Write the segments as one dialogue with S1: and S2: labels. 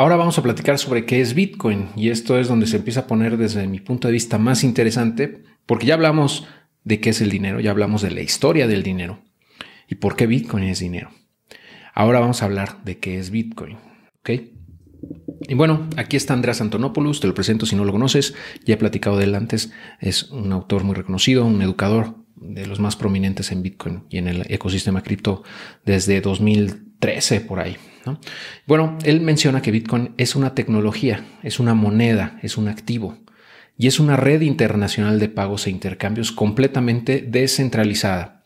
S1: Ahora vamos a platicar sobre qué es Bitcoin y esto es donde se empieza a poner desde mi punto de vista más interesante porque ya hablamos de qué es el dinero, ya hablamos de la historia del dinero y por qué Bitcoin es dinero. Ahora vamos a hablar de qué es Bitcoin, ¿ok? Y bueno, aquí está Andrés Antonopoulos, te lo presento si no lo conoces, ya he platicado de él antes, es un autor muy reconocido, un educador de los más prominentes en Bitcoin y en el ecosistema cripto desde 2013 por ahí. Bueno, él menciona que Bitcoin es una tecnología, es una moneda, es un activo y es una red internacional de pagos e intercambios completamente descentralizada.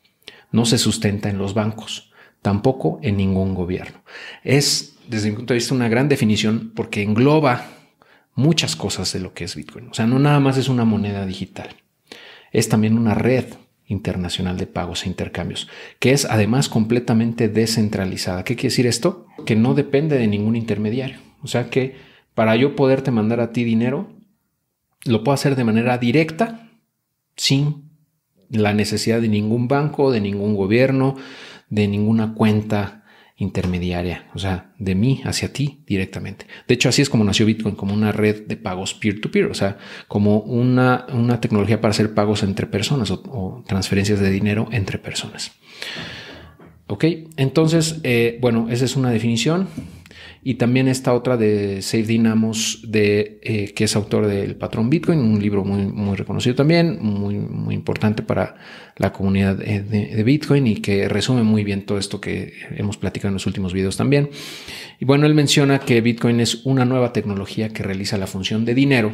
S1: No se sustenta en los bancos, tampoco en ningún gobierno. Es, desde mi punto de vista, una gran definición porque engloba muchas cosas de lo que es Bitcoin. O sea, no nada más es una moneda digital, es también una red internacional de pagos e intercambios, que es además completamente descentralizada. ¿Qué quiere decir esto? Que no depende de ningún intermediario. O sea que para yo poderte mandar a ti dinero, lo puedo hacer de manera directa, sin la necesidad de ningún banco, de ningún gobierno, de ninguna cuenta intermediaria, o sea, de mí hacia ti directamente. De hecho, así es como nació Bitcoin, como una red de pagos peer-to-peer, o sea, como una, una, tecnología para hacer pagos entre personas o, transferencias de dinero entre personas. Ok, entonces, eh, bueno, esa es una definición. Y también esta otra de Save Dynamos, de, eh, que es autor del Patrón Bitcoin, un libro muy, muy reconocido también, muy, muy importante para la comunidad de, Bitcoin y que resume muy bien todo esto que hemos platicado en los últimos videos también. Y bueno, él menciona que Bitcoin es una nueva tecnología que realiza la función de dinero,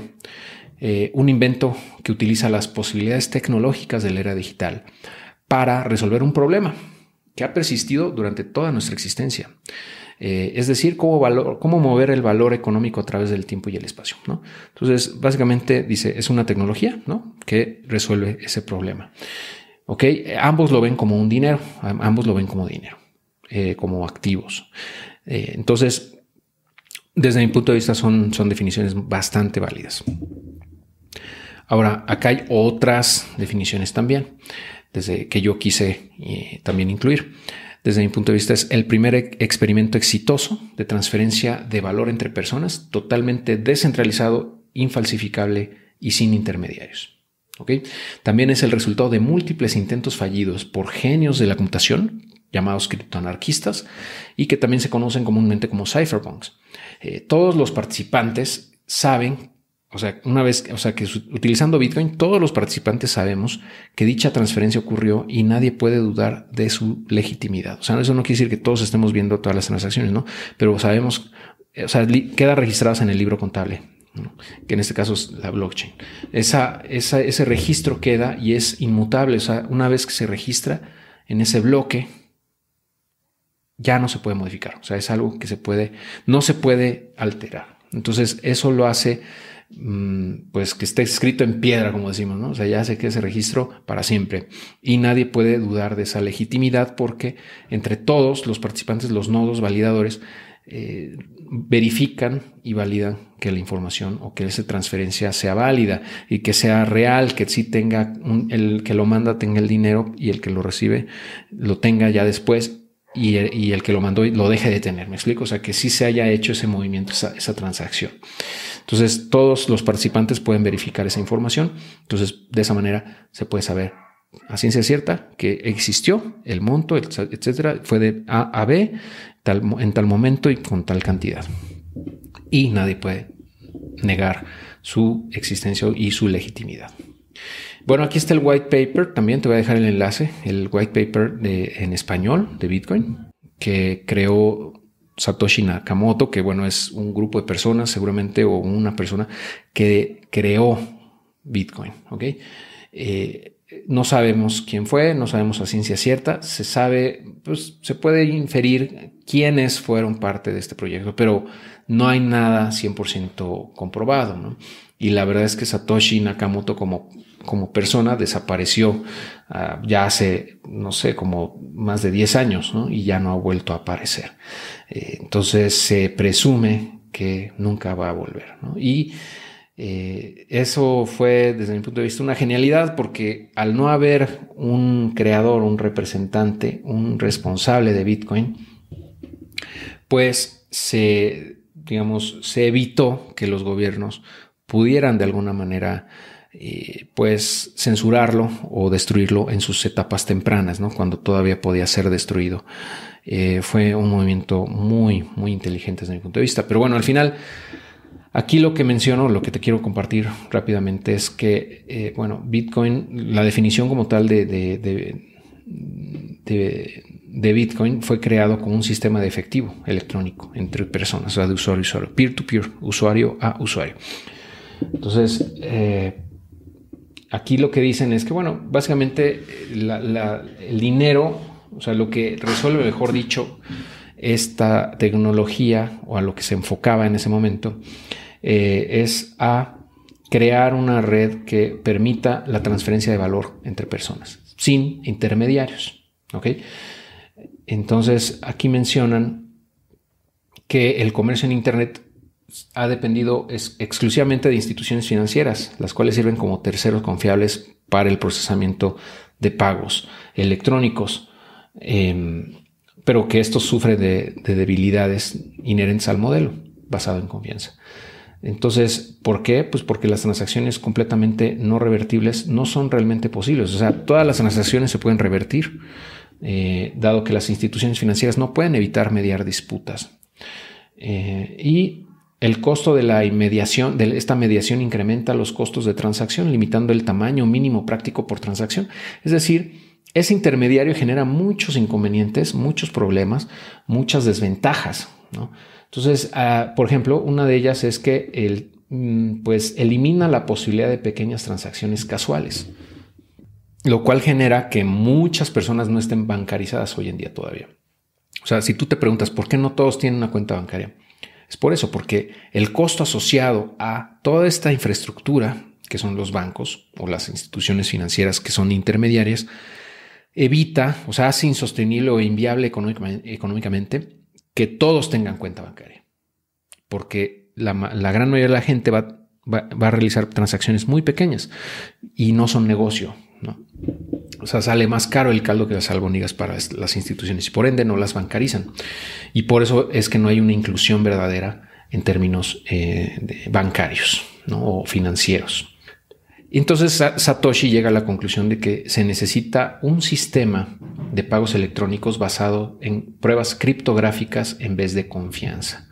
S1: eh, un invento que utiliza las posibilidades tecnológicas de la era digital para resolver un problema que ha persistido durante toda nuestra existencia. Eh, es decir, cómo, mover el valor económico a través del tiempo y el espacio. Entonces, básicamente dice, es una tecnología ¿no? que resuelve ese problema. ¿Ok? Ambos lo ven como un dinero, ambos lo ven como dinero, eh, como activos. Eh, entonces, desde mi punto de vista son, son definiciones bastante válidas. Ahora, acá hay otras definiciones también, desde que yo quise también incluir desde mi punto de vista, es el primer experimento exitoso de transferencia de valor entre personas, totalmente descentralizado, infalsificable y sin intermediarios. También es el resultado de múltiples intentos fallidos por genios de la computación, llamados criptoanarquistas, y que también se conocen comúnmente como cypherpunks. Eh, todos los participantes saben o sea, una vez, o sea, que utilizando Bitcoin, todos los participantes sabemos que dicha transferencia ocurrió y nadie puede dudar de su legitimidad. O sea, eso no quiere decir que todos estemos viendo todas las transacciones, ¿no? Pero sabemos, o sea, queda registradas en el libro contable, que en este caso es la blockchain. Esa, esa, ese registro queda y es inmutable. O sea, una vez que se registra en ese bloque, ya no se puede modificar. O sea, es algo que se puede, no se puede alterar. Entonces, eso lo hace pues que esté escrito en piedra, como decimos, ¿no? O sea, ya sé que ese registro para siempre. Y nadie puede dudar de esa legitimidad porque entre todos los participantes, los nodos validadores, eh, verifican y validan que la información o que esa transferencia sea válida y que sea real, que sí tenga el que lo manda tenga el dinero y el que lo recibe lo tenga ya después y el, que lo mandó lo deje de tener. ¿Me explico? O sea, que sí se haya hecho ese movimiento, esa transacción. Entonces, todos los participantes pueden verificar esa información. Entonces, de esa manera se puede saber a ciencia cierta que existió el monto, etcétera, fue de A a B en tal momento y con tal cantidad. Y nadie puede negar su existencia y su legitimidad. Bueno, aquí está el white paper. También te voy a dejar el enlace, el white paper en español de Bitcoin que creó Satoshi Nakamoto, que bueno, es un grupo de personas seguramente o una persona que creó Bitcoin, ¿ok? Eh, no sabemos quién fue, no sabemos a ciencia cierta, se sabe, pues se puede inferir quiénes fueron parte de este proyecto, pero no hay nada 100% comprobado, ¿no? Y la verdad es que Satoshi Nakamoto como como persona desapareció ah, ya hace, no sé, como más de 10 años. Y ya no ha vuelto a aparecer. Eh, entonces se presume que nunca va a volver. Y eh, eso fue, desde mi punto de vista, una genialidad porque al no haber un creador, un representante, un responsable de Bitcoin, pues se digamos, se evitó que los gobiernos pudieran de alguna manera eh, pues censurarlo o destruirlo en sus etapas tempranas, cuando todavía podía ser destruido. Eh, fue un movimiento muy, muy inteligente desde mi punto de vista. Pero bueno, al final, aquí lo que menciono, lo que te quiero compartir rápidamente es que, eh, bueno, Bitcoin, la definición como tal de, de, de, Bitcoin fue creado como un sistema de efectivo electrónico entre personas, o sea, de usuario a usuario, peer-to-peer, usuario a usuario. Entonces, eh, aquí lo que dicen es que, bueno, básicamente el dinero, o sea, lo que resuelve, mejor dicho, esta tecnología o a lo que se enfocaba en ese momento, eh, es a crear una red que permita la transferencia de valor entre personas, sin intermediarios. ¿ok? Entonces, aquí mencionan que el comercio en Internet ha dependido exclusivamente de instituciones financieras, las cuales sirven como terceros confiables para el procesamiento de pagos electrónicos, em, pero que esto sufre de, debilidades inherentes al modelo basado en confianza. Entonces, ¿por qué? Pues porque las transacciones completamente no revertibles no son realmente posibles. O sea, todas las transacciones se pueden revertir, eh, dado que las instituciones financieras no pueden evitar mediar disputas. Eh, y el costo de la mediación, de esta mediación incrementa los costos de transacción, limitando el tamaño mínimo práctico por transacción. Es decir, ese intermediario genera muchos inconvenientes, muchos problemas, muchas desventajas. Entonces, ah, por ejemplo, una de ellas es que el, mm, pues, elimina la posibilidad de pequeñas transacciones casuales, lo cual genera que muchas personas no estén bancarizadas hoy en día todavía. O sea, si tú te preguntas por qué no todos tienen una cuenta bancaria, es por eso, porque el costo asociado a toda esta infraestructura, que son los bancos o las instituciones financieras que son intermediarias, evita, o sea, hace insostenible o inviable económicamente que todos tengan cuenta bancaria. Porque la, gran mayoría de la gente va, va, a realizar transacciones muy pequeñas y no son negocio. ¿no? O sea, sale más caro el caldo que las albóndigas para las instituciones y por ende no las bancarizan. Y por eso es que no hay una inclusión verdadera en términos eh, bancarios o financieros. Entonces Satoshi llega a la conclusión de que se necesita un sistema de pagos electrónicos basado en pruebas criptográficas en vez de confianza.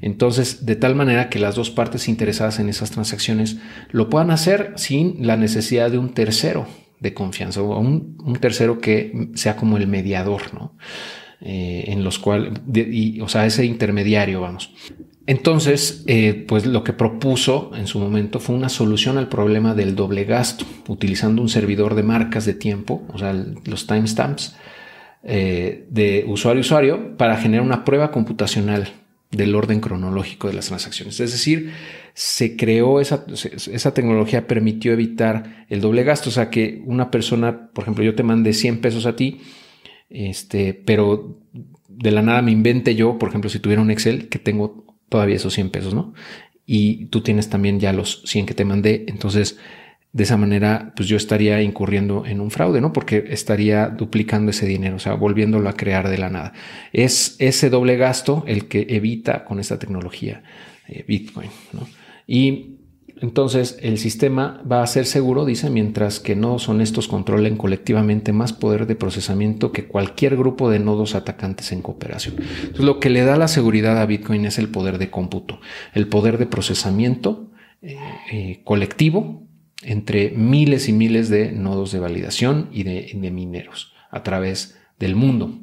S1: Entonces, de tal manera que las dos partes interesadas en esas transacciones lo puedan hacer sin la necesidad de un tercero de confianza o un, tercero que sea como el mediador, ¿no? Eh, en los cuales, o sea, ese intermediario, vamos. Entonces, eh, pues lo que propuso en su momento fue una solución al problema del doble gasto, utilizando un servidor de marcas de tiempo, o sea, los timestamps, eh, de usuario a usuario para generar una prueba computacional del orden cronológico de las transacciones. Es decir, se creó esa, esa tecnología, permitió evitar el doble gasto. O sea, que una persona, por ejemplo, yo te mandé 100 pesos a ti, este, pero de la nada me invente yo, por ejemplo, si tuviera un Excel, que tengo todavía esos 100 pesos, ¿no? Y tú tienes también ya los 100 que te mandé. Entonces, de esa manera, pues yo estaría incurriendo en un fraude, ¿no? Porque estaría duplicando ese dinero, o sea, volviéndolo a crear de la nada. Es ese doble gasto el que evita con esta tecnología eh, Bitcoin, ¿no? Y entonces el sistema va a ser seguro, dice, mientras que nodos honestos controlen colectivamente más poder de procesamiento que cualquier grupo de nodos atacantes en cooperación. Entonces lo que le da la seguridad a Bitcoin es el poder de cómputo, el poder de procesamiento eh, eh, colectivo entre miles y miles de nodos de validación y de, mineros a través del mundo.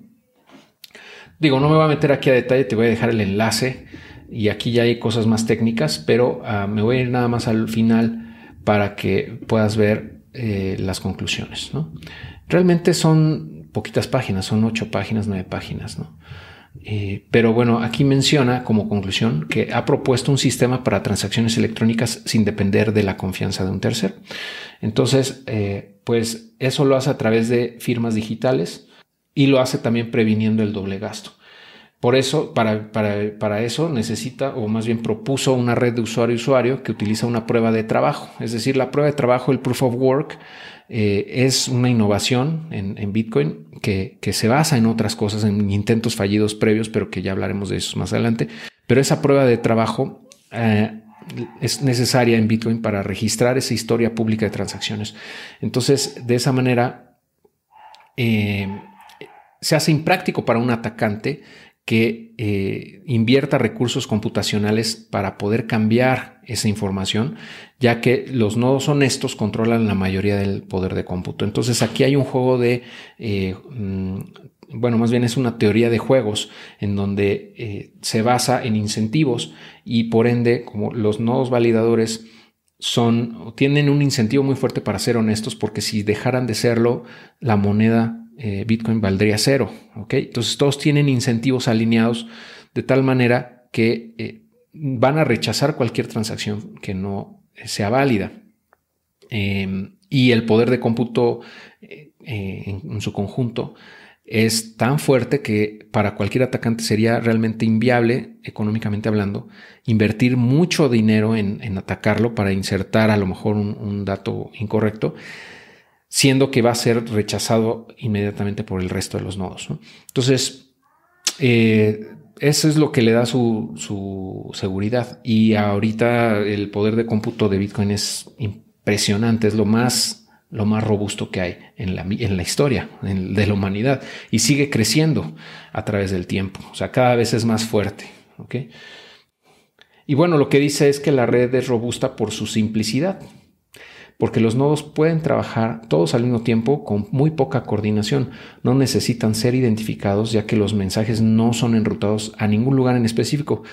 S1: Digo, no me voy a meter aquí a detalle, te voy a dejar el enlace y aquí ya hay cosas más técnicas, pero ah, me voy a ir nada más al final para que puedas ver eh, las conclusiones. Realmente son poquitas páginas, son ocho páginas, nueve páginas. ¿no? Eh, pero bueno, aquí menciona como conclusión que ha propuesto un sistema para transacciones electrónicas sin depender de la confianza de un tercero. Entonces, eh, pues eso lo hace a través de firmas digitales y lo hace también previniendo el doble gasto. Por eso, para, eso necesita, o más bien propuso una red de usuario-usuario que utiliza una prueba de trabajo. Es decir, la prueba de trabajo, el proof of work, eh, es una innovación en, Bitcoin que, que, se basa en otras cosas, en intentos fallidos previos, pero que ya hablaremos de eso más adelante. Pero esa prueba de trabajo eh, es necesaria en Bitcoin para registrar esa historia pública de transacciones. Entonces, de esa manera, eh, se hace impráctico para un atacante que eh, invierta recursos computacionales para poder cambiar esa información, ya que los nodos honestos controlan la mayoría del poder de cómputo. Entonces aquí hay un juego de, eh, mm, bueno, más bien es una teoría de juegos en donde eh, se basa en incentivos y por ende, como los nodos validadores son, tienen un incentivo muy fuerte para ser honestos, porque si dejaran de serlo, la moneda eh, Bitcoin valdría cero. Entonces todos tienen incentivos alineados de tal manera que eh, van a rechazar cualquier transacción que no sea válida. Em, y el poder de cómputo eh, en, su conjunto es tan fuerte que para cualquier atacante sería realmente inviable, económicamente hablando, invertir mucho dinero en, atacarlo para insertar a lo mejor un dato incorrecto siendo que va a ser rechazado inmediatamente por el resto de los nodos. Entonces, eh, eso es lo que le da su, seguridad. Y ahorita el poder de cómputo de Bitcoin es impresionante, es lo más, lo más robusto que hay en la, en la historia de la humanidad y sigue creciendo a través del tiempo. O sea, cada vez es más fuerte. Y bueno, lo que dice es que la red es robusta por su simplicidad porque los nodos pueden trabajar todos al mismo tiempo con muy poca coordinación. No necesitan ser identificados ya que los mensajes no son enrutados a ningún lugar en específico.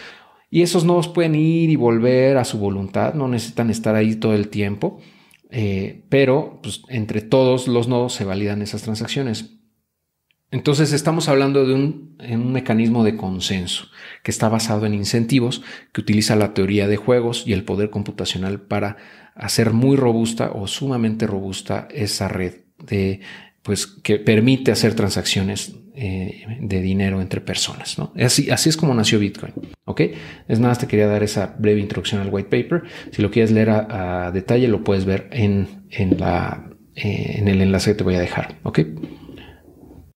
S1: Y esos nodos pueden ir y volver a su voluntad, no necesitan estar ahí todo el tiempo, eh, pero pues, entre todos los nodos se validan esas transacciones. Entonces estamos hablando de un, un, mecanismo de consenso que está basado en incentivos, que utiliza la teoría de juegos y el poder computacional para hacer muy robusta o sumamente robusta esa red de pues que permite hacer transacciones eh, de dinero entre personas. ¿no? Así, así es como nació Bitcoin. ¿ok? Es nada, te quería dar esa breve introducción al white paper. Si lo quieres leer a, detalle, lo puedes ver en, en, la, eh, en el enlace que te voy a dejar. ¿ok?